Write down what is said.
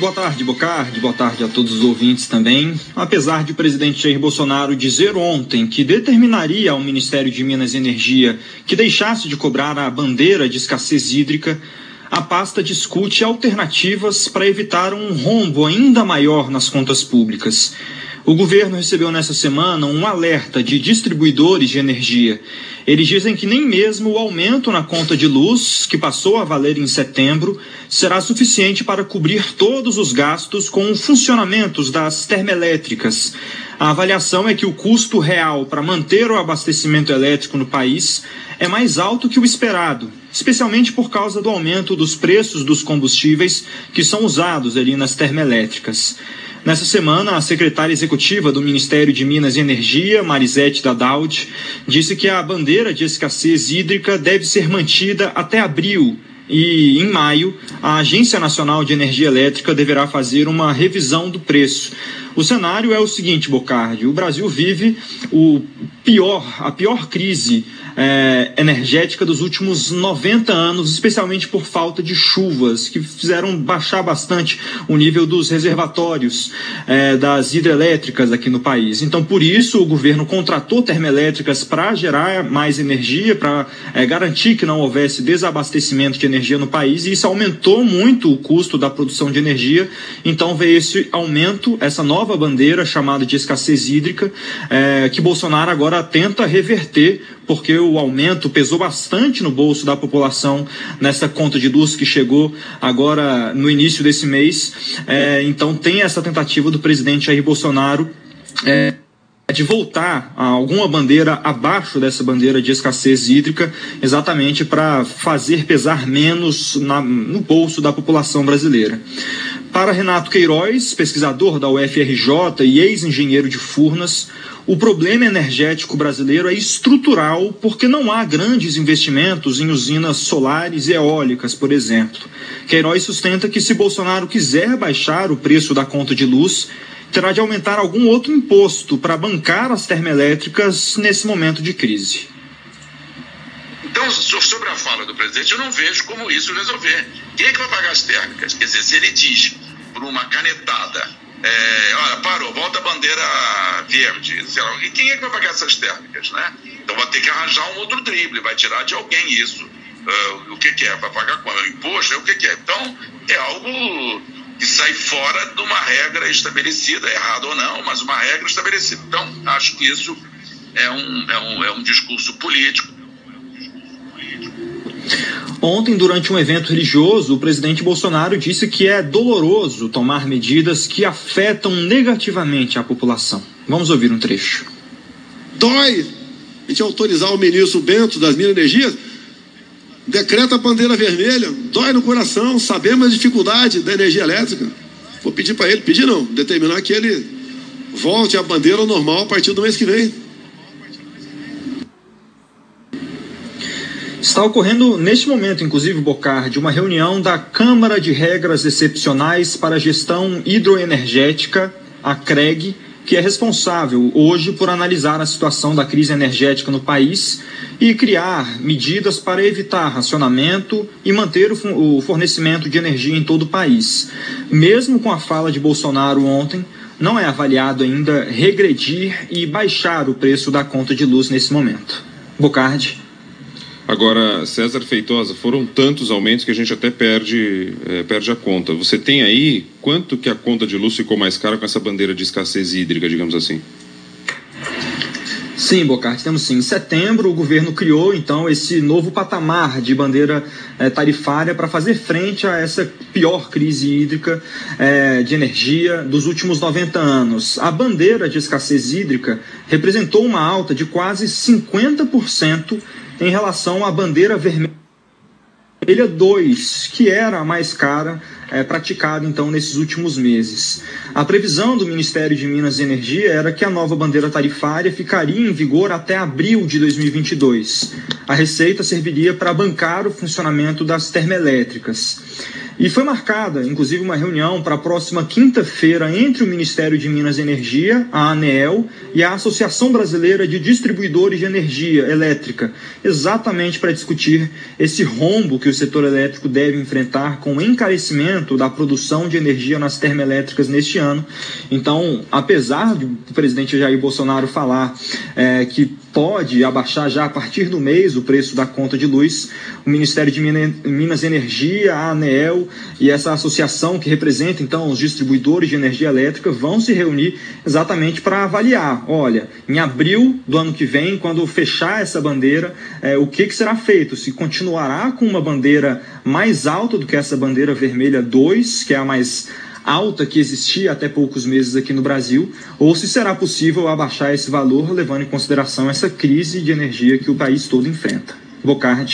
Boa tarde, Bocardi. Boa tarde a todos os ouvintes também. Apesar de o presidente Jair Bolsonaro dizer ontem que determinaria ao Ministério de Minas e Energia que deixasse de cobrar a bandeira de escassez hídrica, a pasta discute alternativas para evitar um rombo ainda maior nas contas públicas. O governo recebeu nessa semana um alerta de distribuidores de energia. Eles dizem que nem mesmo o aumento na conta de luz, que passou a valer em setembro, será suficiente para cobrir todos os gastos com funcionamentos das termoelétricas. A avaliação é que o custo real para manter o abastecimento elétrico no país é mais alto que o esperado, especialmente por causa do aumento dos preços dos combustíveis que são usados ali nas termoelétricas. Nessa semana, a secretária executiva do Ministério de Minas e Energia, Marisete Dadaud, disse que a bandeira de escassez hídrica deve ser mantida até abril e, em maio, a Agência Nacional de Energia Elétrica deverá fazer uma revisão do preço. O cenário é o seguinte, Bocardi: o Brasil vive o pior, a pior crise é, energética dos últimos 90 anos, especialmente por falta de chuvas, que fizeram baixar bastante o nível dos reservatórios é, das hidrelétricas aqui no país. Então, por isso, o governo contratou termoelétricas para gerar mais energia, para é, garantir que não houvesse desabastecimento de energia no país, e isso aumentou muito o custo da produção de energia. Então, veio esse aumento, essa nova bandeira chamada de escassez hídrica, é, que Bolsonaro agora tenta reverter, porque o aumento pesou bastante no bolso da população nessa conta de luz que chegou agora no início desse mês. É, então tem essa tentativa do presidente Jair Bolsonaro. É, de voltar a alguma bandeira abaixo dessa bandeira de escassez hídrica, exatamente para fazer pesar menos na, no bolso da população brasileira. Para Renato Queiroz, pesquisador da UFRJ e ex-engenheiro de Furnas, o problema energético brasileiro é estrutural porque não há grandes investimentos em usinas solares e eólicas, por exemplo. Queiroz sustenta que se Bolsonaro quiser baixar o preço da conta de luz, terá de aumentar algum outro imposto para bancar as termoelétricas nesse momento de crise. Então, sobre a fala do presidente, eu não vejo como isso resolver. Quem é que vai pagar as térmicas? Quer dizer, se ele diz por uma canetada é, olha, parou, volta a bandeira verde, sei lá, e quem é que vai pagar essas térmicas, né? Então vai ter que arranjar um outro drible, vai tirar de alguém isso. Uh, o que, que, é? Vai pagar? O imposto? O que, que é? Então, é algo que sai fora de uma regra estabelecida, errado ou não, mas uma regra estabelecida. Então, acho que isso é um, é um, é um discurso político Ontem, durante um evento religioso, o presidente Bolsonaro disse que é doloroso tomar medidas que afetam negativamente a população. Vamos ouvir um trecho. Dói a gente autorizar o ministro Bento das Minas Energias, decreta a bandeira vermelha, dói no coração, sabemos a dificuldade da energia elétrica. Vou pedir para ele, pedir não, determinar que ele volte a bandeira normal a partir do mês que vem. Está ocorrendo neste momento, inclusive, Bocardi, uma reunião da Câmara de Regras Excepcionais para a Gestão Hidroenergética, a CREG, que é responsável hoje por analisar a situação da crise energética no país e criar medidas para evitar racionamento e manter o fornecimento de energia em todo o país. Mesmo com a fala de Bolsonaro ontem, não é avaliado ainda regredir e baixar o preço da conta de luz nesse momento. Bocardi. Agora, César Feitosa, foram tantos aumentos que a gente até perde, é, perde a conta. Você tem aí quanto que a conta de luz ficou mais cara com essa bandeira de escassez hídrica, digamos assim? Sim, Bocart, temos sim. Em setembro, o governo criou, então, esse novo patamar de bandeira é, tarifária para fazer frente a essa pior crise hídrica é, de energia dos últimos 90 anos. A bandeira de escassez hídrica representou uma alta de quase 50% em relação à bandeira vermelha 2, que era a mais cara é, praticada então nesses últimos meses. A previsão do Ministério de Minas e Energia era que a nova bandeira tarifária ficaria em vigor até abril de 2022. A receita serviria para bancar o funcionamento das termoelétricas. E foi marcada, inclusive, uma reunião para a próxima quinta-feira entre o Ministério de Minas e Energia, a ANEEL, e a Associação Brasileira de Distribuidores de Energia Elétrica, exatamente para discutir esse rombo que o setor elétrico deve enfrentar com o encarecimento da produção de energia nas termoelétricas neste ano. Então, apesar do presidente Jair Bolsonaro falar é, que pode abaixar já a partir do mês o preço da conta de luz. O Ministério de Minas Energia, a ANEEL e essa associação que representa então os distribuidores de energia elétrica vão se reunir exatamente para avaliar. Olha, em abril do ano que vem, quando fechar essa bandeira, é, o que, que será feito? Se continuará com uma bandeira mais alta do que essa bandeira vermelha 2, que é a mais alta que existia até poucos meses aqui no Brasil, ou se será possível abaixar esse valor levando em consideração essa crise de energia que o país todo enfrenta. Bocardi.